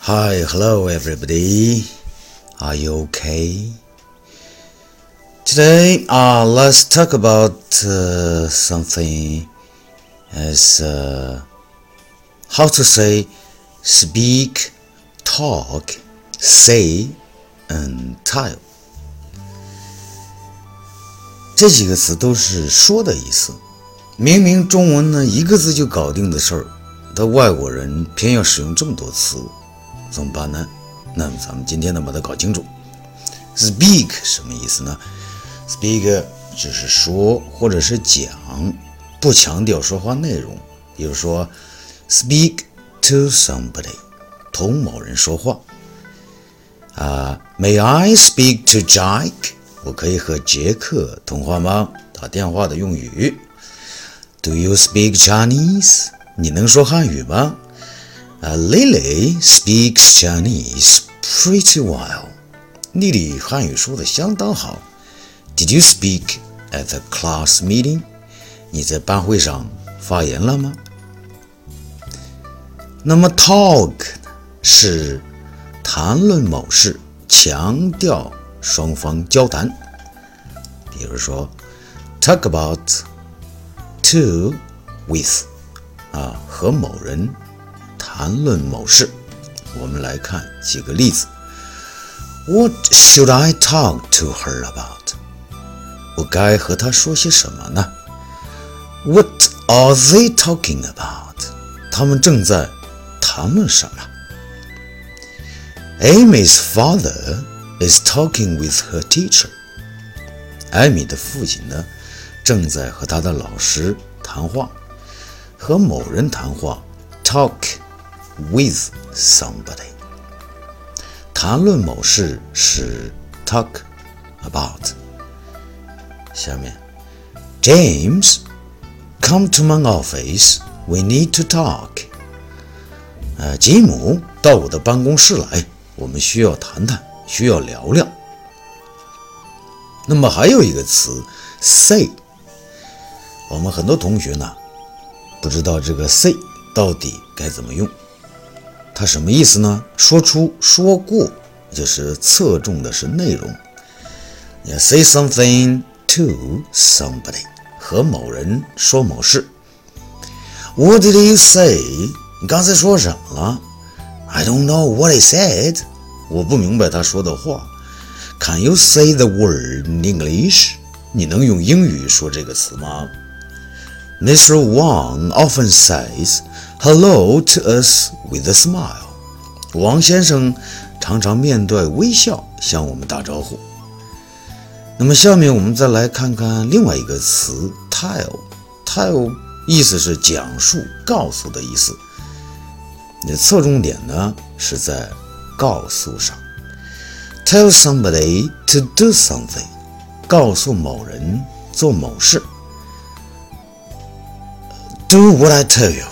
Hi, hello everybody. Are you okay? Today, uh, let's talk about uh, something as uh, how to say speak, talk, say, and tell. 这几个词都是说的意思。明明中文呢一个字就搞定的事儿，但外国人偏要使用这么多词， 怎么办呢？那么咱们今天呢把它搞清楚。Speak 什么意思呢？Speak 就是说或者是讲，不强调说话内容。比如说，speak to somebody，同某人说话。啊，May I speak to Jack？我可以和杰克通话吗？打电话的用语。Do you speak Chinese？你能说汉语吗？啊，Lily speaks Chinese pretty well。丽丽汉语说的相当好。Did you speak at the class meeting？你在班会上发言了吗？那么 talk 是谈论某事，强调双方交谈。比如说，talk about。To with 啊，和某人谈论某事。我们来看几个例子。What should I talk to her about？我该和她说些什么呢？What are they talking about？他们正在谈论什么？Amy's father is talking with her teacher。艾米的父亲呢？正在和他的老师谈话，和某人谈话，talk With somebody。谈论某事是 talk about。下面，James，come to my office，we need to talk。呃，吉姆，到我的办公室来，我们需要谈谈，需要聊聊。那么还有一个词，say。我们很多同学呢，不知道这个 say 到底该怎么用，它什么意思呢？说出、说过，就是侧重的是内容。你 say something to somebody，和某人说某事。What did you say？你刚才说什么了？I don't know what he said。我不明白他说的话。Can you say the word in English？你能用英语说这个词吗？Mr. Wang often says hello to us with a smile. 王先生常常面带微笑向我们打招呼。那么下面我们再来看看另外一个词 tell。tell 意思是讲述、告诉的意思。你的侧重点呢是在告诉上。Tell somebody to do something，告诉某人做某事。Do what I tell you，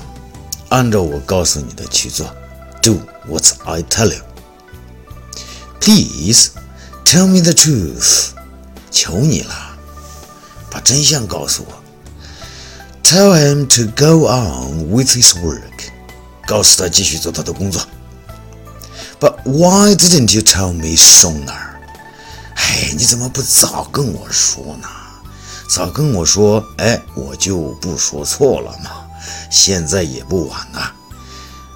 按照我告诉你的去做。Do what I tell you。Please tell me the truth，求你了，把真相告诉我。Tell him to go on with his work，告诉他继续做他的工作。But why didn't you tell me sooner？哎，你怎么不早跟我说呢？早跟我说，哎，我就不说错了嘛。现在也不晚呐。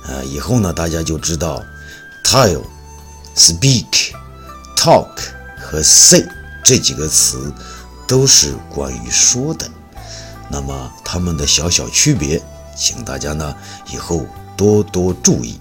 呃，以后呢，大家就知道，tell、speak、talk 和 say 这几个词都是关于说的。那么它们的小小区别，请大家呢以后多多注意。